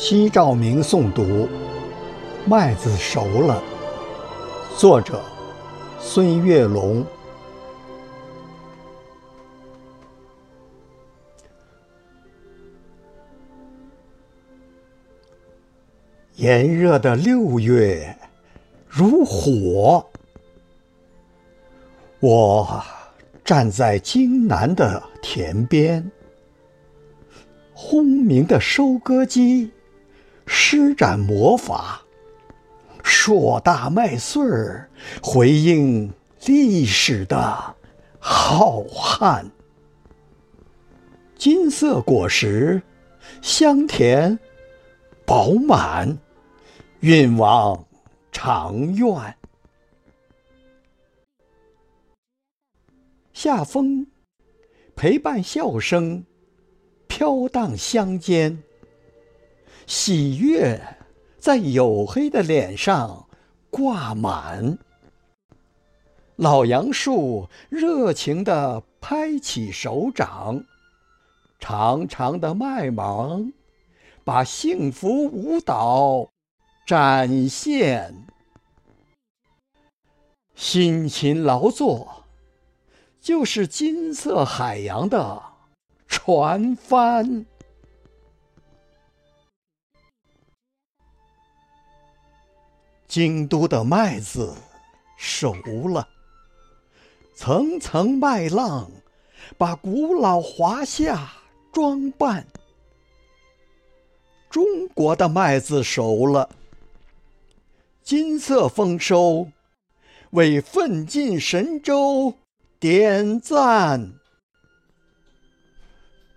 西照明诵读《麦子熟了》，作者孙月龙。炎热的六月如火，我站在京南的田边，轰鸣的收割机。施展魔法，硕大麦穗儿回应历史的浩瀚。金色果实香甜饱满，运往长院。夏风陪伴笑声飘荡乡间。喜悦在黝黑的脸上挂满，老杨树热情地拍起手掌，长长的麦芒把幸福舞蹈展现。辛勤劳作就是金色海洋的船帆。京都的麦子熟了，层层麦浪把古老华夏装扮。中国的麦子熟了，金色丰收为奋进神州点赞。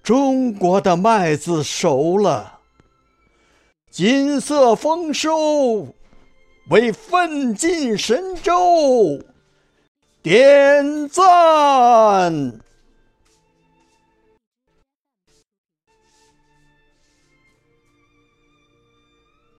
中国的麦子熟了，金色丰收。为奋进神州点赞。